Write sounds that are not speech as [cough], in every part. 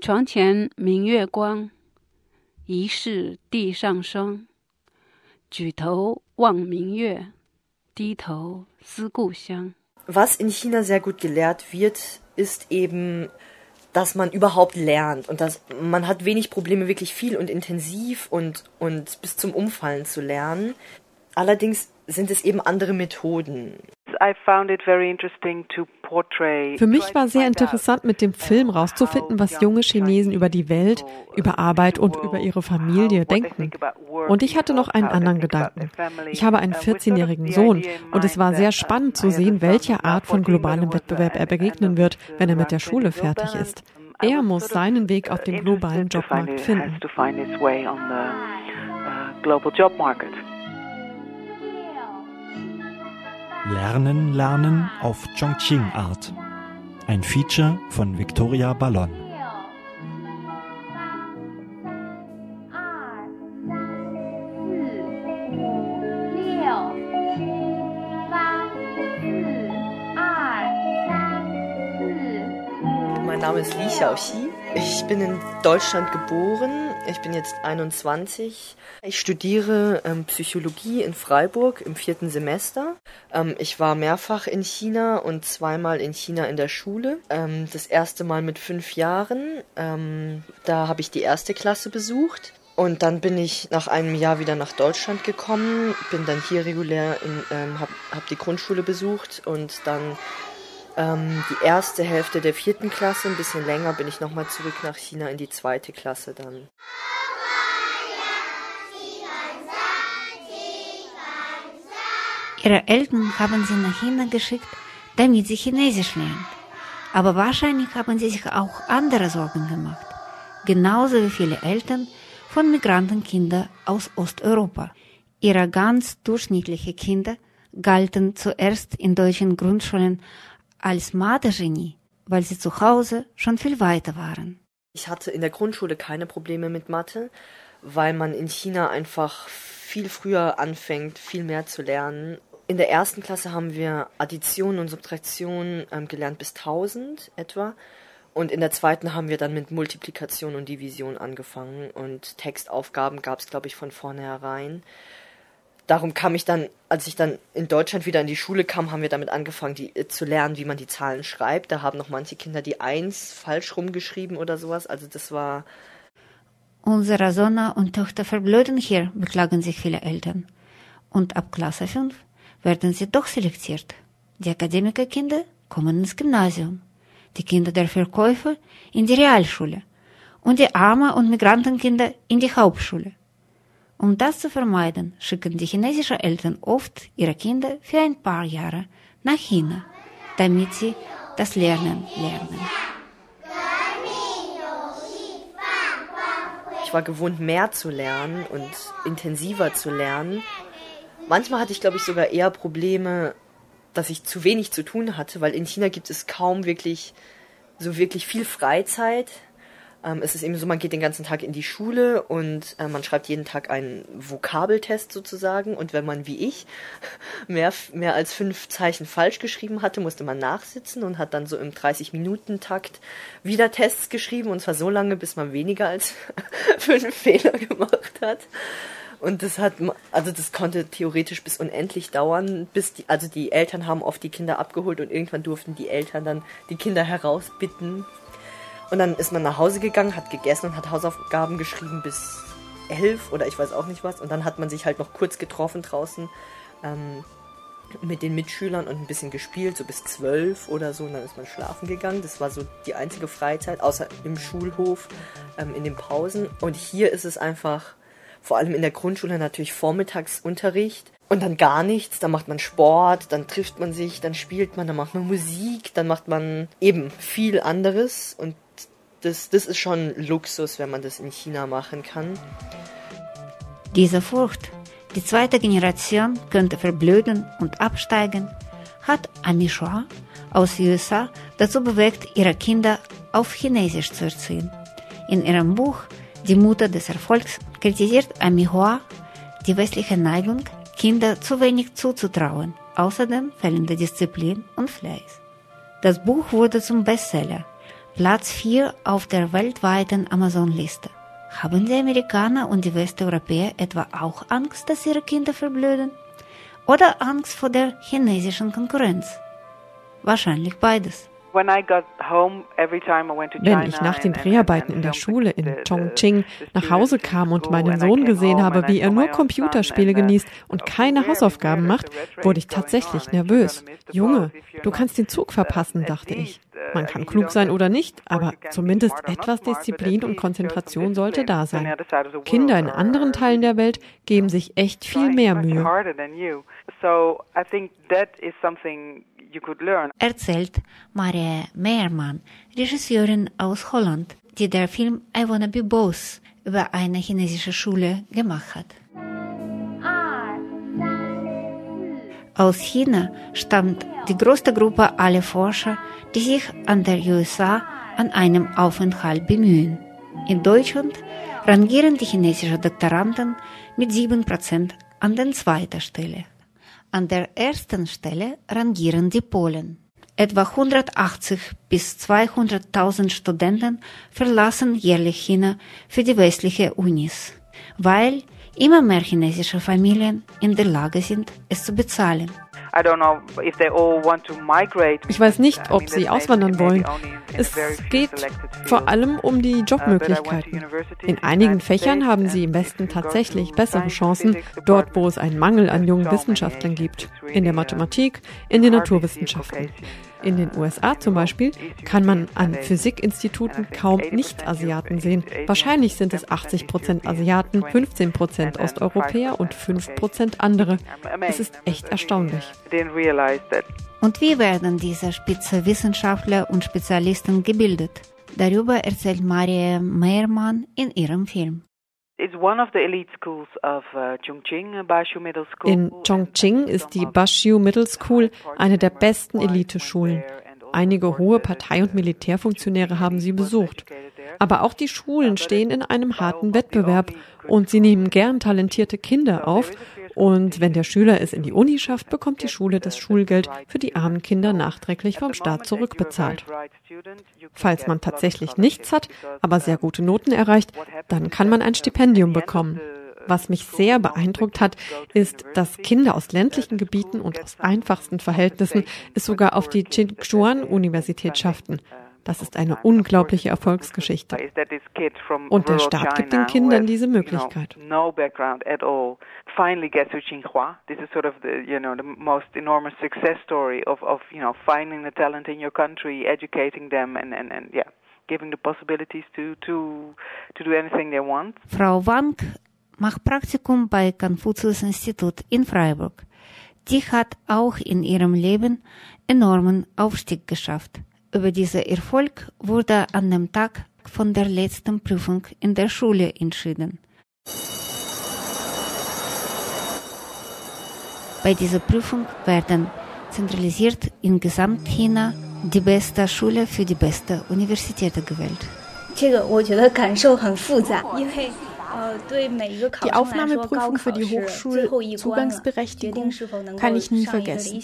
床前明月光，疑是地上霜。举头望明月，低头思故乡。Was in China sehr gut gelehrt wird, ist eben, dass man überhaupt lernt und dass man hat wenig Probleme, wirklich viel und intensiv und, und bis zum Umfallen zu lernen. Allerdings sind es eben andere Methoden. Für mich war sehr interessant, mit dem Film rauszufinden, was junge Chinesen über die Welt, über Arbeit und über ihre Familie denken. Und ich hatte noch einen anderen Gedanken. Ich habe einen 14-jährigen Sohn und es war sehr spannend zu sehen, welcher Art von globalem Wettbewerb er begegnen wird, wenn er mit der Schule fertig ist. Er muss seinen Weg auf dem globalen Jobmarkt finden. Lernen, Lernen auf Chongqing-Art. Ein Feature von Victoria Ballon. Mein Name ist Li Xiaoxi. Ich bin in Deutschland geboren. Ich bin jetzt 21. Ich studiere ähm, Psychologie in Freiburg im vierten Semester. Ähm, ich war mehrfach in China und zweimal in China in der Schule. Ähm, das erste Mal mit fünf Jahren. Ähm, da habe ich die erste Klasse besucht. Und dann bin ich nach einem Jahr wieder nach Deutschland gekommen, bin dann hier regulär, in, ähm, habe hab die Grundschule besucht und dann ähm, die erste Hälfte der vierten Klasse, ein bisschen länger, bin ich nochmal zurück nach China in die zweite Klasse dann. Ihre Eltern haben sie nach China geschickt, damit sie Chinesisch lernt. Aber wahrscheinlich haben sie sich auch andere Sorgen gemacht. Genauso wie viele Eltern von Migrantenkindern aus Osteuropa. Ihre ganz durchschnittlichen Kinder galten zuerst in deutschen Grundschulen als Mathe-Genie, weil sie zu Hause schon viel weiter waren. Ich hatte in der Grundschule keine Probleme mit Mathe, weil man in China einfach viel früher anfängt, viel mehr zu lernen. In der ersten Klasse haben wir Addition und Subtraktion ähm, gelernt bis 1000 etwa. Und in der zweiten haben wir dann mit Multiplikation und Division angefangen. Und Textaufgaben gab es, glaube ich, von vornherein darum kam ich dann, als ich dann in Deutschland wieder in die Schule kam, haben wir damit angefangen, die, äh, zu lernen, wie man die Zahlen schreibt. Da haben noch manche Kinder die Eins falsch rumgeschrieben oder sowas. Also das war. Unsere Sohn und Tochter verblöden hier, beklagen sich viele Eltern. Und ab Klasse 5 werden sie doch selektiert. Die Akademikerkinder kommen ins Gymnasium, die Kinder der Verkäufer in die Realschule und die Arme- und Migrantenkinder in die Hauptschule. Um das zu vermeiden, schicken die chinesischen Eltern oft ihre Kinder für ein paar Jahre nach China, damit sie das Lernen lernen. Ich war gewohnt, mehr zu lernen und intensiver zu lernen. Manchmal hatte ich, glaube ich, sogar eher Probleme, dass ich zu wenig zu tun hatte, weil in China gibt es kaum wirklich so wirklich viel Freizeit. Ähm, es ist eben so, man geht den ganzen Tag in die Schule und äh, man schreibt jeden Tag einen Vokabeltest sozusagen. Und wenn man wie ich [laughs] mehr, mehr als fünf Zeichen falsch geschrieben hatte, musste man nachsitzen und hat dann so im 30-Minuten-Takt wieder Tests geschrieben. Und zwar so lange, bis man weniger als [laughs] fünf Fehler gemacht hat. Und das hat, also das konnte theoretisch bis unendlich dauern, bis die, also die Eltern haben oft die Kinder abgeholt und irgendwann durften die Eltern dann die Kinder herausbitten und dann ist man nach Hause gegangen, hat gegessen und hat Hausaufgaben geschrieben bis elf oder ich weiß auch nicht was. Und dann hat man sich halt noch kurz getroffen draußen ähm, mit den Mitschülern und ein bisschen gespielt, so bis zwölf oder so. Und dann ist man schlafen gegangen. Das war so die einzige Freizeit, außer im Schulhof, ähm, in den Pausen. Und hier ist es einfach, vor allem in der Grundschule natürlich Vormittagsunterricht und dann gar nichts. Dann macht man Sport, dann trifft man sich, dann spielt man, dann macht man Musik, dann macht man eben viel anderes und das, das ist schon Luxus, wenn man das in China machen kann. Diese Furcht, die zweite Generation könnte verblöden und absteigen, hat Ami Shua aus USA dazu bewegt, ihre Kinder auf Chinesisch zu erziehen. In ihrem Buch Die Mutter des Erfolgs kritisiert Ami Hua die westliche Neigung, Kinder zu wenig zuzutrauen, außerdem fehlende Disziplin und Fleiß. Das Buch wurde zum Bestseller Platz 4 auf der weltweiten Amazon-Liste. Haben die Amerikaner und die Westeuropäer etwa auch Angst, dass ihre Kinder verblöden? Oder Angst vor der chinesischen Konkurrenz? Wahrscheinlich beides. Wenn ich nach den Dreharbeiten in der Schule in Chongqing nach Hause kam und meinen Sohn gesehen habe, wie er nur Computerspiele genießt und keine Hausaufgaben macht, wurde ich tatsächlich nervös. Junge, du kannst den Zug verpassen, dachte ich. Man kann klug sein oder nicht, aber zumindest etwas Disziplin und Konzentration sollte da sein. Kinder in anderen Teilen der Welt geben sich echt viel mehr Mühe. Erzählt Maria Meiermann, Regisseurin aus Holland, die der Film I Wanna Be Boss über eine chinesische Schule gemacht hat. Aus China stammt die größte Gruppe aller Forscher, die sich an der USA an einem Aufenthalt bemühen. In Deutschland rangieren die chinesischen Doktoranden mit 7% an der zweiten Stelle. An der ersten Stelle rangieren die Polen. Etwa 180 bis 200.000 Studenten verlassen jährlich China für die westliche Unis, weil immer mehr chinesische Familien in der Lage sind, es zu bezahlen. Ich weiß nicht, ob sie auswandern wollen. Es geht vor allem um die Jobmöglichkeiten. In einigen Fächern haben sie im Westen tatsächlich bessere Chancen, dort wo es einen Mangel an jungen Wissenschaftlern gibt. In der Mathematik, in den Naturwissenschaften. In den USA zum Beispiel kann man an Physikinstituten kaum Nicht-Asiaten sehen. Wahrscheinlich sind es 80 Prozent Asiaten, 15 Prozent Osteuropäer und 5 Prozent andere. Es ist echt erstaunlich. Und wie werden diese Spitzenwissenschaftler und Spezialisten gebildet? Darüber erzählt Maria Meiermann in ihrem Film. Uh, in Chongqing ist die Bashu Middle School eine der besten Eliteschulen. Einige hohe Partei- und Militärfunktionäre haben sie besucht. Aber auch die Schulen stehen in einem harten Wettbewerb und sie nehmen gern talentierte Kinder auf. Und wenn der Schüler es in die Uni schafft, bekommt die Schule das Schulgeld für die armen Kinder nachträglich vom Staat zurückbezahlt. Falls man tatsächlich nichts hat, aber sehr gute Noten erreicht, dann kann man ein Stipendium bekommen. Was mich sehr beeindruckt hat, ist, dass Kinder aus ländlichen Gebieten und aus einfachsten Verhältnissen es sogar auf die Tsinchuan-Universität schafften. Das ist eine unglaubliche Erfolgsgeschichte. Und der Staat gibt den Kindern diese Möglichkeit. finally gets to Tsinghua. This is sort of the you know the most enormous success story of of you know finding the talent in your country, educating them, and and and yeah, giving the possibilities to to to do anything they want. Frau Wang macht Praktikum bei Konfuzius Institut in Freiburg. Die hat auch in ihrem Leben enormen Aufstieg geschafft. Über diesen Erfolg wurde an dem Tag von der letzten Prüfung in der Schule entschieden. Bei dieser Prüfung werden zentralisiert in Gesamtchina die beste Schule für die beste Universität gewählt. [laughs] 这个我觉得感受很复杂，因为 die Aufnahmeprüfung für die Hochschulzugangsberechtigung kann ich nie vergessen.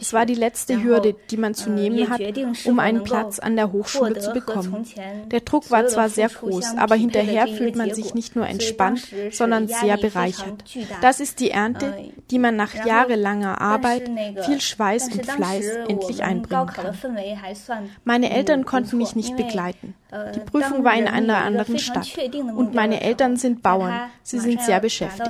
Es war die letzte Hürde, die man zu nehmen hat, um einen Platz an der Hochschule zu bekommen. Der Druck war zwar sehr groß, aber hinterher fühlt man sich nicht nur entspannt, sondern sehr bereichert. Das ist die Ernte, die man nach jahrelanger Arbeit, viel Schweiß und Fleiß endlich einbringen kann. Meine Eltern konnten mich nicht begleiten. Die Prüfung war in einer anderen Stadt und meine Eltern sind Bauern. Sie sind sehr beschäftigt.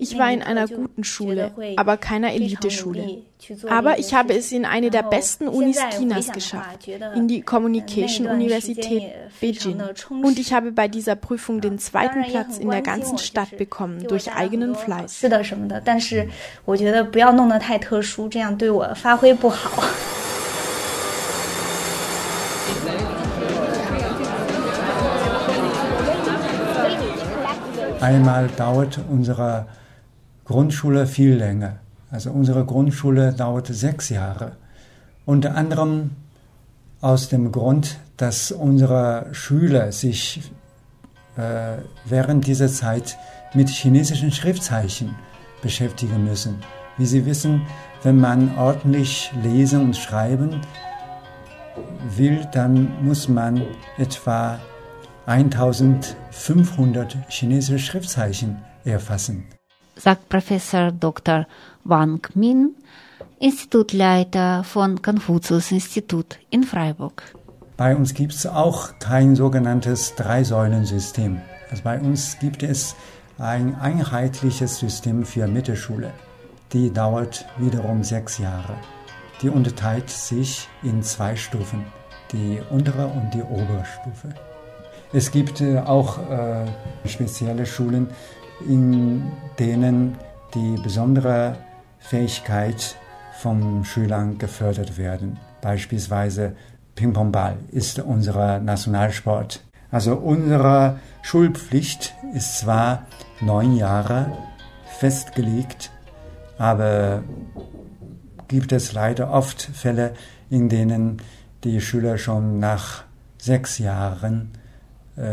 Ich war in einer guten Schule, aber keiner Eliteschule. Aber ich habe es in eine der besten Unis Chinas geschafft, in die Communication Universität Beijing. Und ich habe bei dieser Prüfung den zweiten Platz in der ganzen Stadt bekommen durch eigenen Fleiß. 但是我觉得不要弄得太特殊，这样对我发挥不好。 Einmal dauert unsere Grundschule viel länger. Also unsere Grundschule dauerte sechs Jahre. Unter anderem aus dem Grund, dass unsere Schüler sich äh, während dieser Zeit mit chinesischen Schriftzeichen beschäftigen müssen. Wie Sie wissen, wenn man ordentlich lesen und schreiben will, dann muss man etwa 1500 chinesische Schriftzeichen erfassen. Sagt Professor Dr. Wang Min, Institutleiter von Konfuzius-Institut in Freiburg. Bei uns gibt es auch kein sogenanntes Drei-Säulen-System. Also bei uns gibt es ein einheitliches System für Mittelschule. Die dauert wiederum sechs Jahre. Die unterteilt sich in zwei Stufen, die untere und die obere Stufe. Es gibt äh, auch äh, spezielle Schulen, in denen die besondere Fähigkeit von Schülern gefördert werden. Beispielsweise Ping-Pong-Ball ist unser Nationalsport. Also unsere Schulpflicht ist zwar neun Jahre festgelegt, aber gibt es leider oft Fälle, in denen die Schüler schon nach sechs Jahren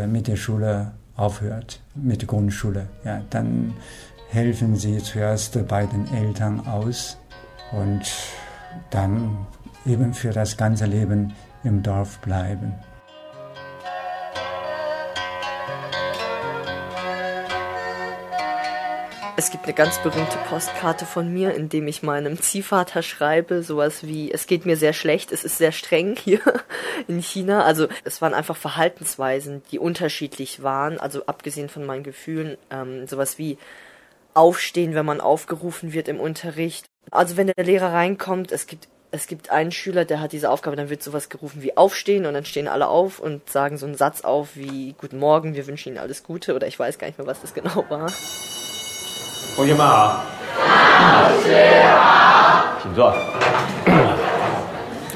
mit der Schule aufhört, mit der Grundschule. Ja, dann helfen sie zuerst bei den Eltern aus und dann eben für das ganze Leben im Dorf bleiben. Eine ganz berühmte Postkarte von mir, in dem ich meinem Ziehvater schreibe, sowas wie, es geht mir sehr schlecht, es ist sehr streng hier [laughs] in China. Also es waren einfach Verhaltensweisen, die unterschiedlich waren, also abgesehen von meinen Gefühlen, ähm, sowas wie aufstehen, wenn man aufgerufen wird im Unterricht. Also wenn der Lehrer reinkommt, es gibt es gibt einen Schüler, der hat diese Aufgabe, dann wird sowas gerufen wie aufstehen und dann stehen alle auf und sagen so einen Satz auf wie Guten Morgen, wir wünschen Ihnen alles Gute oder ich weiß gar nicht mehr, was das genau war. 同学们好。老师好。请坐。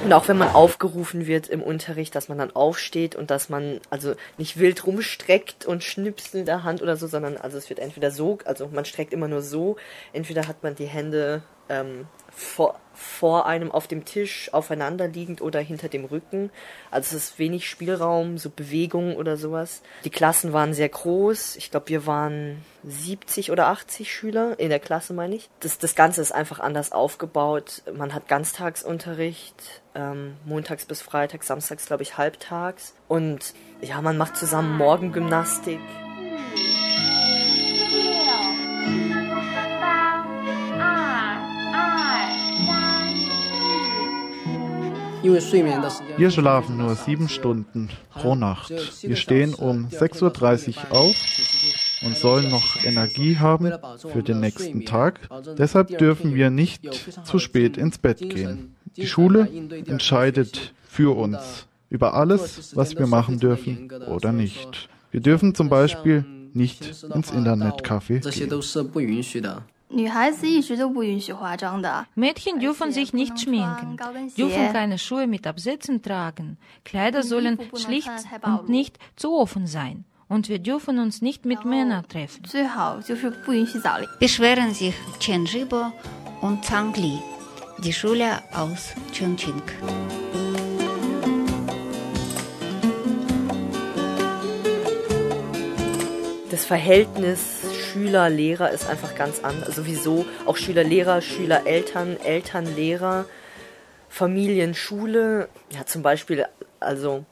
Und auch wenn man aufgerufen wird im Unterricht, dass man dann aufsteht und dass man also nicht wild rumstreckt und schnipst in der Hand oder so, sondern also es wird entweder so, also man streckt immer nur so, entweder hat man die Hände ähm, vor, vor einem auf dem Tisch aufeinander liegend oder hinter dem Rücken. Also es ist wenig Spielraum, so Bewegungen oder sowas. Die Klassen waren sehr groß. Ich glaube, wir waren 70 oder 80 Schüler in der Klasse, meine ich. Das, das Ganze ist einfach anders aufgebaut. Man hat Ganztagsunterricht, ähm, montags bis freitags, samstags glaube ich halbtags. Und ja, man macht zusammen Morgengymnastik. Wir schlafen nur sieben Stunden pro Nacht. Wir stehen um 6.30 Uhr auf und sollen noch Energie haben für den nächsten Tag. Deshalb dürfen wir nicht zu spät ins Bett gehen. Die Schule entscheidet für uns über alles, was wir machen dürfen oder nicht. Wir dürfen zum Beispiel nicht ins Internetcafé gehen. Mädchen dürfen sich nicht schminken, dürfen keine Schuhe mit Absätzen tragen. Kleider sollen schlicht und nicht zu offen sein. Und wir dürfen uns nicht mit Männern treffen. Beschweren sich Chen Zhibo und Zhang Li, die Schüler aus Chongqing. Das Verhältnis Schüler, Lehrer ist einfach ganz anders. Sowieso auch Schüler, Lehrer, Schüler, Eltern, Eltern, Lehrer, Familien, Schule. Ja, zum Beispiel, also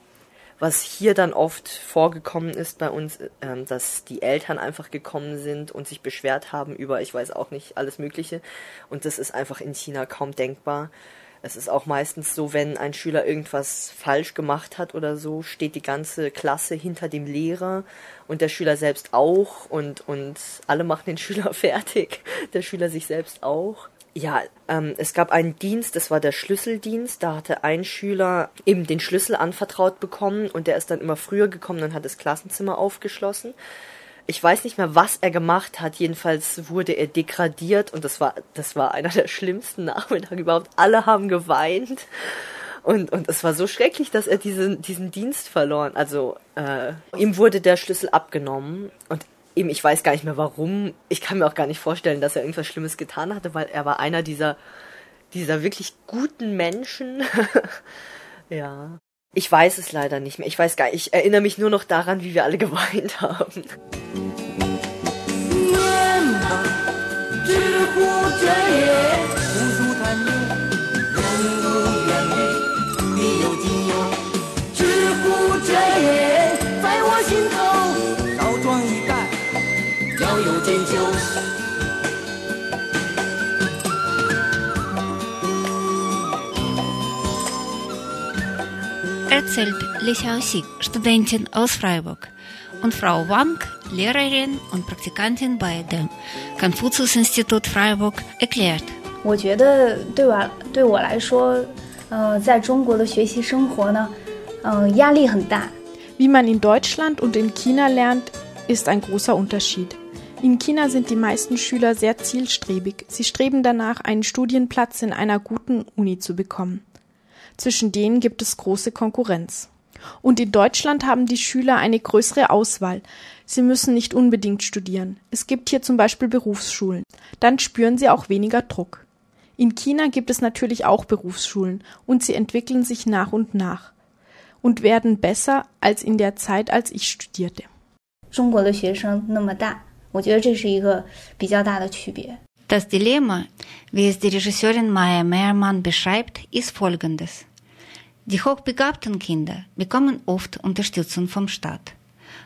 was hier dann oft vorgekommen ist bei uns, ähm, dass die Eltern einfach gekommen sind und sich beschwert haben über, ich weiß auch nicht, alles Mögliche. Und das ist einfach in China kaum denkbar. Es ist auch meistens so, wenn ein Schüler irgendwas falsch gemacht hat oder so, steht die ganze Klasse hinter dem Lehrer und der Schüler selbst auch und, und alle machen den [laughs] Schüler fertig, der Schüler sich selbst auch. Ja, ähm, es gab einen Dienst, das war der Schlüsseldienst. Da hatte ein Schüler eben den Schlüssel anvertraut bekommen und der ist dann immer früher gekommen und hat das Klassenzimmer aufgeschlossen ich weiß nicht mehr, was er gemacht hat. Jedenfalls wurde er degradiert und das war, das war einer der schlimmsten Nachmittage [laughs] überhaupt. Alle haben geweint. Und, und es war so schrecklich, dass er diesen, diesen Dienst verloren. Also äh, ihm wurde der Schlüssel abgenommen und eben, ich weiß gar nicht mehr warum. Ich kann mir auch gar nicht vorstellen, dass er irgendwas Schlimmes getan hatte, weil er war einer dieser, dieser wirklich guten Menschen. [laughs] ja. Ich weiß es leider nicht mehr. Ich weiß gar nicht. Ich erinnere mich nur noch daran, wie wir alle geweint haben. 心 Erzählt Li Xiaoxi, Studentin aus Freiburg, und Frau Wang, Lehrerin und Praktikantin bei dem Konfuzius-Institut Freiburg, erklärt. 我觉得对我对我来说，呃，在中国的学习生活呢，嗯、呃，压力很大。Wie man in Deutschland und in China lernt, ist ein großer Unterschied. In China sind die meisten Schüler sehr zielstrebig. Sie streben danach, einen Studienplatz in einer guten Uni zu bekommen. Zwischen denen gibt es große Konkurrenz. Und in Deutschland haben die Schüler eine größere Auswahl. Sie müssen nicht unbedingt studieren. Es gibt hier zum Beispiel Berufsschulen. Dann spüren sie auch weniger Druck. In China gibt es natürlich auch Berufsschulen und sie entwickeln sich nach und nach und werden besser als in der Zeit, als ich studierte. Das Dilemma, wie es die Regisseurin Maya Mehrmann beschreibt, ist folgendes. Die hochbegabten Kinder bekommen oft Unterstützung vom Staat.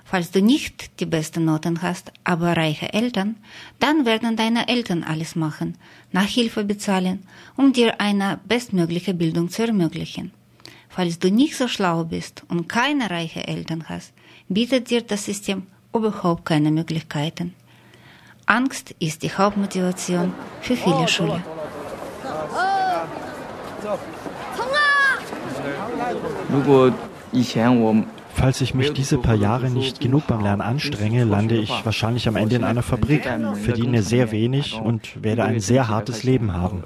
Falls du nicht die besten Noten hast, aber reiche Eltern, dann werden deine Eltern alles machen, Nachhilfe bezahlen, um dir eine bestmögliche Bildung zu ermöglichen. Falls du nicht so schlau bist und keine reiche Eltern hast, bietet dir das System überhaupt keine Möglichkeiten. Angst ist die Hauptmotivation für viele Schüler. Falls ich mich diese paar Jahre nicht genug beim Lernen anstrenge, lande ich wahrscheinlich am Ende in einer Fabrik, verdiene sehr wenig und werde ein sehr hartes Leben haben.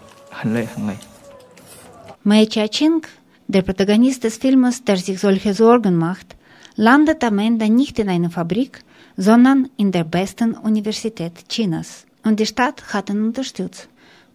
Mei Chia-ching, der Protagonist des Filmes, der sich solche Sorgen macht, landet am Ende nicht in einer Fabrik, sondern in der besten Universität Chinas. Und die Stadt hat ihn unterstützt.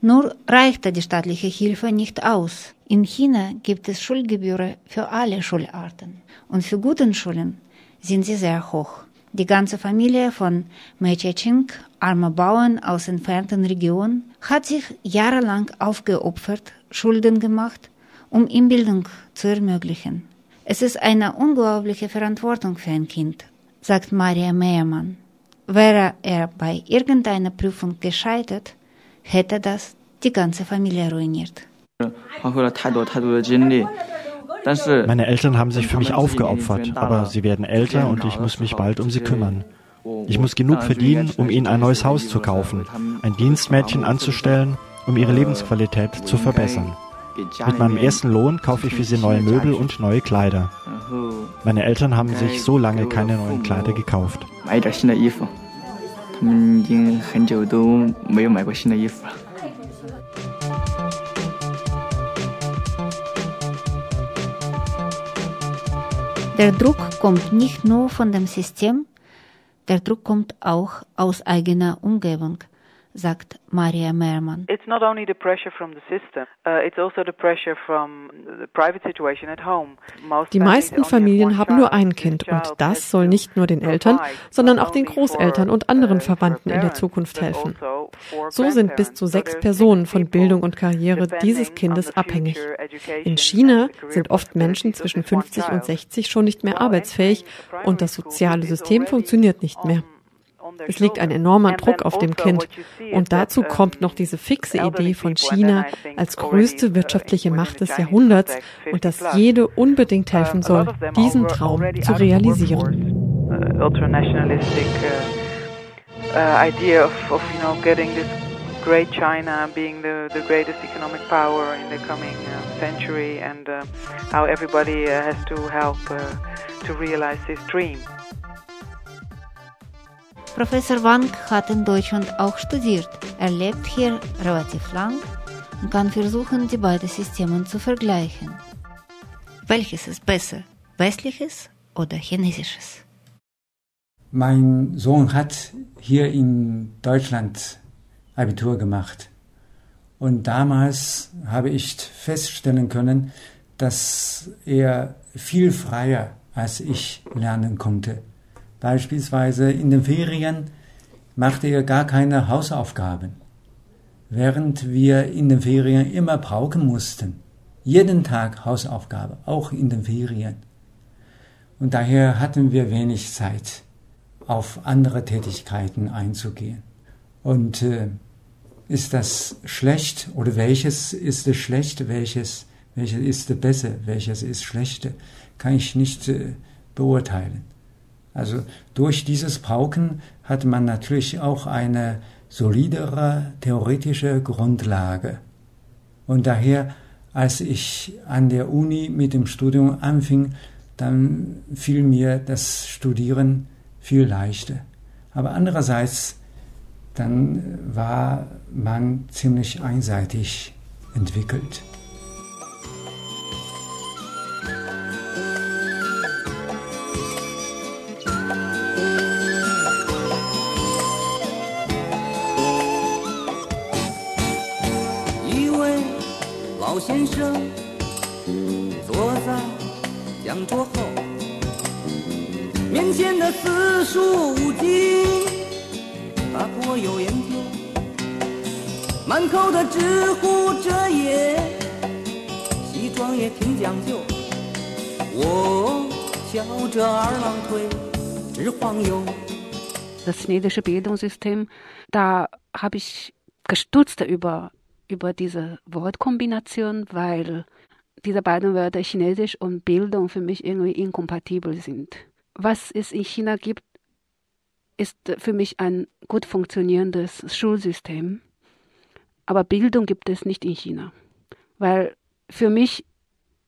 Nur reichte die staatliche Hilfe nicht aus. In China gibt es Schulgebühren für alle Schularten. Und für gute Schulen sind sie sehr hoch. Die ganze Familie von Mei Ching, arme Bauern aus entfernten Regionen, hat sich jahrelang aufgeopfert, Schulden gemacht, um ihm Bildung zu ermöglichen. Es ist eine unglaubliche Verantwortung für ein Kind, sagt Maria Meiermann. Wäre er bei irgendeiner Prüfung gescheitert, hätte das die ganze Familie ruiniert. Meine Eltern haben sich für mich aufgeopfert, aber sie werden älter und ich muss mich bald um sie kümmern. Ich muss genug verdienen, um ihnen ein neues Haus zu kaufen, ein Dienstmädchen anzustellen, um ihre Lebensqualität zu verbessern. Mit meinem ersten Lohn kaufe ich für sie neue Möbel und neue Kleider. Meine Eltern haben sich so lange keine neuen Kleider gekauft. Der Druck kommt nicht nur von dem System, der Druck kommt auch aus eigener Umgebung sagt Maria Merman. It's not only the pressure from the system, uh, it's also the pressure from the private situation at home. Die meisten Familien haben nur ein Kind und das soll nicht nur den Eltern, sondern auch den Großeltern und anderen Verwandten in der Zukunft helfen. Also so sind bis zu sechs Personen von Bildung und Karriere dieses Kindes abhängig. In China sind oft Menschen zwischen 50 und 60 schon nicht mehr arbeitsfähig und das soziale System funktioniert nicht mehr. Es liegt ein enormer Druck auf dem Kind. Und dazu kommt noch diese fixe Idee von China als größte wirtschaftliche Macht des Jahrhunderts und dass jede unbedingt helfen soll, diesen Traum zu realisieren. idea of, of you know getting this great China being the, the greatest economic power in the coming uh, century and uh, how everybody uh, has to help uh, to realize this dream. Professor Wang hat in Deutschland auch studiert. Er lebt hier relativ lang und kann versuchen, die beiden Systeme zu vergleichen. Welches ist besser, westliches oder chinesisches? Mein Sohn hat hier in Deutschland Abitur gemacht. Und damals habe ich feststellen können, dass er viel freier als ich lernen konnte. Beispielsweise in den Ferien machte er gar keine Hausaufgaben, während wir in den Ferien immer brauchen mussten. Jeden Tag Hausaufgabe, auch in den Ferien. Und daher hatten wir wenig Zeit, auf andere Tätigkeiten einzugehen. Und äh, ist das schlecht oder welches ist es schlecht, welches, welches ist es besser, welches ist schlechter, kann ich nicht äh, beurteilen. Also durch dieses Pauken hat man natürlich auch eine solidere theoretische Grundlage. Und daher, als ich an der Uni mit dem Studium anfing, dann fiel mir das Studieren viel leichter. Aber andererseits, dann war man ziemlich einseitig entwickelt. 先生坐在讲桌后，面前的四书五经他颇有研究，满口的直呼遮掩，西装也挺讲究。我翘着二郎腿直晃悠。Das niedische Bildungssystem, da habe ich gestutzt über über diese Wortkombination, weil diese beiden Wörter Chinesisch und Bildung für mich irgendwie inkompatibel sind. Was es in China gibt, ist für mich ein gut funktionierendes Schulsystem. Aber Bildung gibt es nicht in China. Weil für mich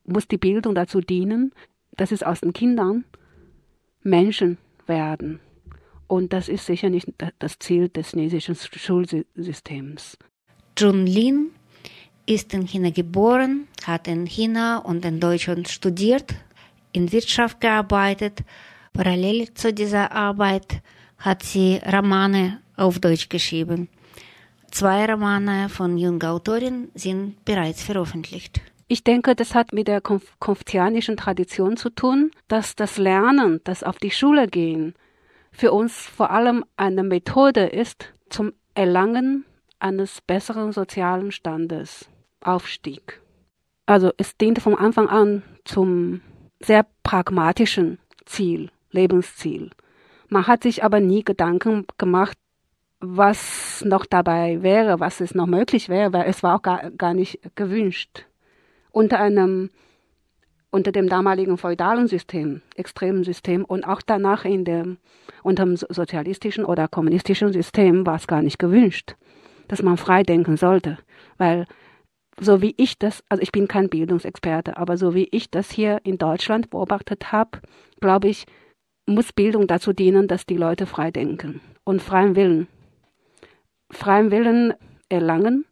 muss die Bildung dazu dienen, dass es aus den Kindern Menschen werden. Und das ist sicher nicht das Ziel des chinesischen Schulsystems. Jun Lin ist in China geboren, hat in China und in Deutschland studiert, in Wirtschaft gearbeitet. Parallel zu dieser Arbeit hat sie Romane auf Deutsch geschrieben. Zwei Romane von junger Autorin sind bereits veröffentlicht. Ich denke, das hat mit der konfuzianischen Tradition zu tun, dass das Lernen, das auf die Schule gehen, für uns vor allem eine Methode ist zum Erlangen eines besseren sozialen Standes, Aufstieg. Also es diente von Anfang an zum sehr pragmatischen Ziel, Lebensziel. Man hat sich aber nie Gedanken gemacht, was noch dabei wäre, was es noch möglich wäre, weil es war auch gar, gar nicht gewünscht unter einem unter dem damaligen feudalen System, extremen System und auch danach in dem unter dem sozialistischen oder kommunistischen System war es gar nicht gewünscht, dass man frei denken sollte, weil so wie ich das, also ich bin kein Bildungsexperte, aber so wie ich das hier in Deutschland beobachtet habe, glaube ich, muss Bildung dazu dienen, dass die Leute frei denken und freien Willen, freien Willen erlangen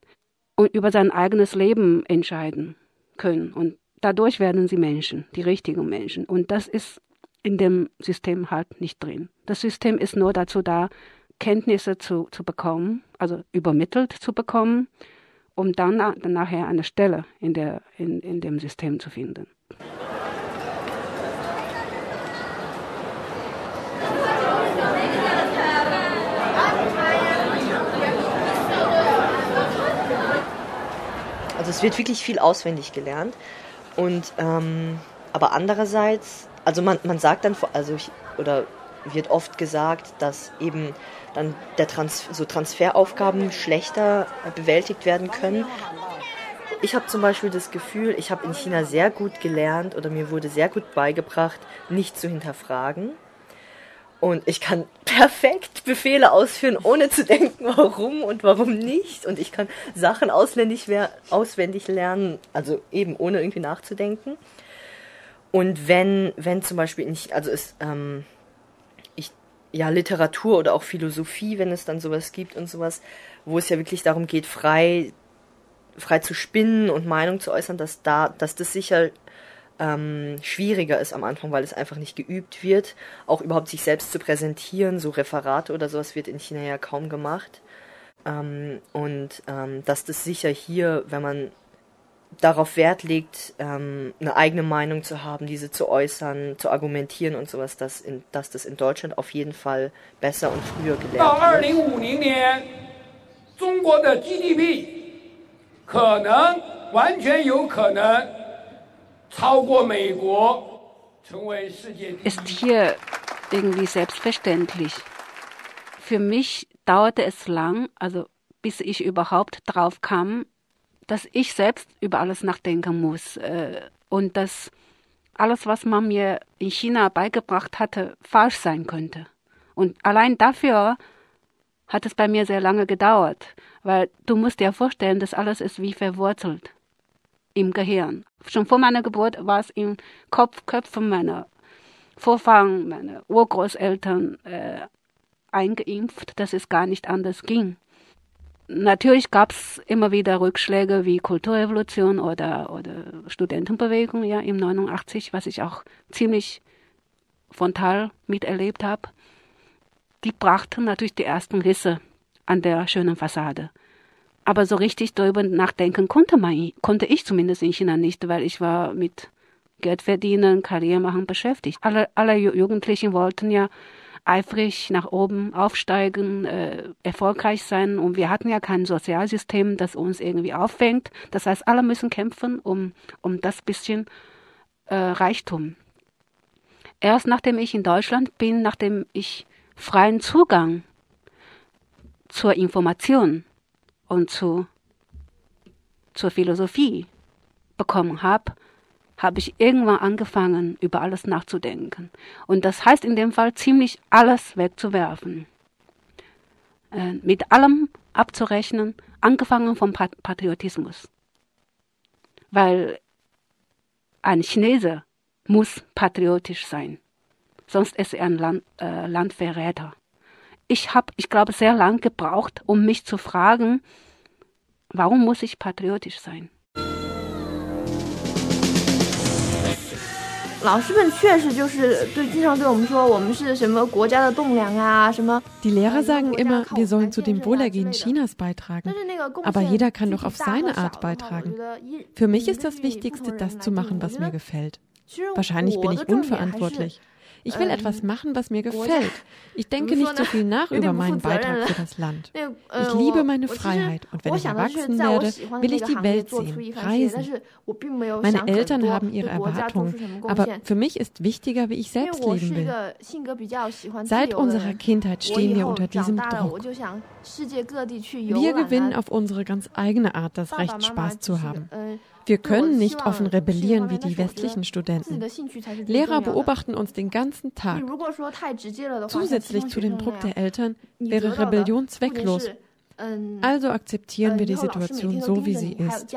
und über sein eigenes Leben entscheiden können. Und dadurch werden sie Menschen, die richtigen Menschen. Und das ist in dem System halt nicht drin. Das System ist nur dazu da, Kenntnisse zu, zu bekommen, also übermittelt zu bekommen, um dann, dann nachher eine Stelle in, der, in, in dem System zu finden. Also es wird wirklich viel auswendig gelernt. Und ähm, aber andererseits, also man, man sagt dann, also ich, oder wird oft gesagt, dass eben dann der Trans so Transferaufgaben schlechter bewältigt werden können. Ich habe zum Beispiel das Gefühl, ich habe in China sehr gut gelernt oder mir wurde sehr gut beigebracht, nicht zu hinterfragen. Und ich kann [laughs] perfekt Befehle ausführen, ohne zu denken, warum und warum nicht. Und ich kann Sachen auswendig, lernen, also eben ohne irgendwie nachzudenken. Und wenn, wenn zum Beispiel nicht, also es, ähm, ja, Literatur oder auch Philosophie, wenn es dann sowas gibt und sowas, wo es ja wirklich darum geht, frei, frei zu spinnen und Meinung zu äußern, dass da, dass das sicher ähm, schwieriger ist am Anfang, weil es einfach nicht geübt wird, auch überhaupt sich selbst zu präsentieren, so Referate oder sowas wird in China ja kaum gemacht. Ähm, und ähm, dass das sicher hier, wenn man darauf Wert legt, ähm, eine eigene Meinung zu haben, diese zu äußern, zu argumentieren und sowas, dass, in, dass das in Deutschland auf jeden Fall besser und früher gelernt wird. 中国的 GDP 可能完全有可能超过美国， ist hier irgendwie selbstverständlich. Für mich dauerte es lang, also bis ich überhaupt drauf kam, dass ich selbst über alles nachdenken muss äh, und dass alles, was man mir in China beigebracht hatte, falsch sein könnte. Und allein dafür hat es bei mir sehr lange gedauert, weil du musst dir vorstellen, das alles ist wie verwurzelt im Gehirn. Schon vor meiner Geburt war es im Kopf, Köpfen meiner Vorfahren, meiner Urgroßeltern äh, eingeimpft, dass es gar nicht anders ging. Natürlich gab es immer wieder Rückschläge wie Kulturrevolution oder, oder Studentenbewegung ja, im 89, was ich auch ziemlich frontal miterlebt habe. Die brachten natürlich die ersten Risse an der schönen Fassade. Aber so richtig darüber nachdenken konnte, man, konnte ich zumindest in China nicht, weil ich war mit Geld verdienen, Karriere machen beschäftigt. Alle, alle Jugendlichen wollten ja eifrig nach oben aufsteigen, äh, erfolgreich sein. Und wir hatten ja kein Sozialsystem, das uns irgendwie auffängt. Das heißt, alle müssen kämpfen um, um das bisschen äh, Reichtum. Erst nachdem ich in Deutschland bin, nachdem ich freien Zugang zur Information und zu, zur Philosophie bekommen habe, habe ich irgendwann angefangen, über alles nachzudenken. Und das heißt in dem Fall ziemlich alles wegzuwerfen. Äh, mit allem abzurechnen, angefangen vom Patriotismus. Weil ein Chinese muss patriotisch sein, sonst ist er ein Land, äh, Landverräter. Ich habe, ich glaube, sehr lang gebraucht, um mich zu fragen, warum muss ich patriotisch sein? 老师们确实就是对，经常对我们说，我们是什么国家的栋梁啊，什么。Die Lehrer sagen immer, wir sollen zu dem Wohlergehen Chinas beitragen. Aber jeder kann doch auf seine Art beitragen. Für mich ist das Wichtigste, das zu machen, was mir gefällt. Wahrscheinlich bin ich unverantwortlich. Ich will etwas machen, was mir gefällt. Ich denke nicht so viel nach über meinen Beitrag für das Land. Ich liebe meine Freiheit und wenn ich erwachsen werde, will ich die Welt sehen, reisen. Meine Eltern haben ihre Erwartungen, aber für mich ist wichtiger, wie ich selbst leben will. Seit unserer Kindheit stehen wir unter diesem Druck. Wir gewinnen auf unsere ganz eigene Art das Recht, Spaß zu haben. Wir können nicht offen rebellieren wie die westlichen Studenten. Lehrer beobachten uns den ganzen Tag. Zusätzlich zu dem Druck der Eltern wäre Rebellion zwecklos. Also akzeptieren wir die Situation so, wie sie ist.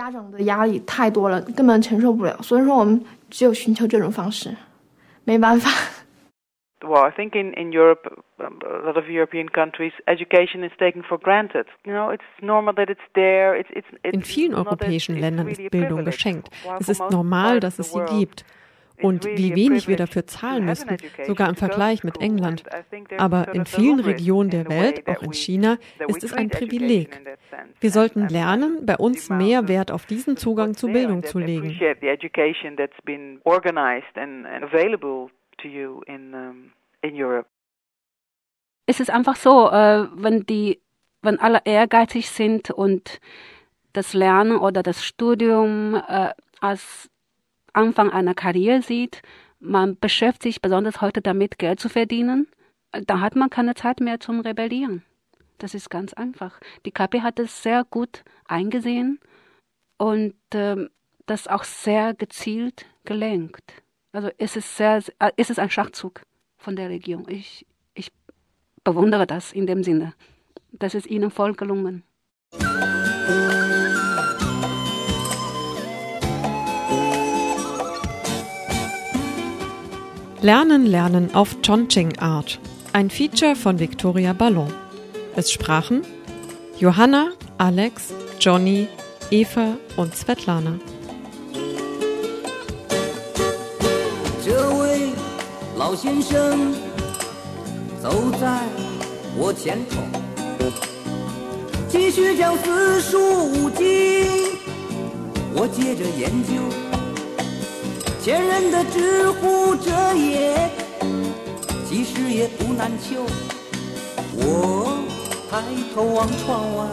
Well, I think in, in Europe, a lot of European countries, education is taken for granted. You know, it's normal that it's there. It's, it's, it's in vielen europäischen Ländern ist Bildung geschenkt. Es ist normal, dass es sie gibt. Und wie wenig wir dafür zahlen müssen, sogar im Vergleich mit England. Aber in vielen Regionen der Welt, auch in China, ist es ein Privileg. Wir sollten lernen, bei uns mehr Wert auf diesen Zugang zu Bildung zu legen to you in, um, in Europe? Es ist einfach so, äh, wenn die, wenn alle ehrgeizig sind und das Lernen oder das Studium äh, als Anfang einer Karriere sieht, man beschäftigt sich besonders heute damit, Geld zu verdienen, da hat man keine Zeit mehr zum Rebellieren. Das ist ganz einfach. Die KP hat es sehr gut eingesehen und äh, das auch sehr gezielt gelenkt. Also es ist sehr, äh, es ist ein Schachzug von der Regierung. Ich, ich bewundere das in dem Sinne. Das ist ihnen voll gelungen. Lernen, Lernen auf Chongqing Art. Ein Feature von Victoria Ballon. Es sprachen Johanna, Alex, Johnny, Eva und Svetlana. 先生走在我前头，继续讲四书五经。我接着研究前人的知乎者也，其实也不难求。我抬头望窗外，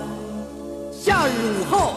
夏日午后。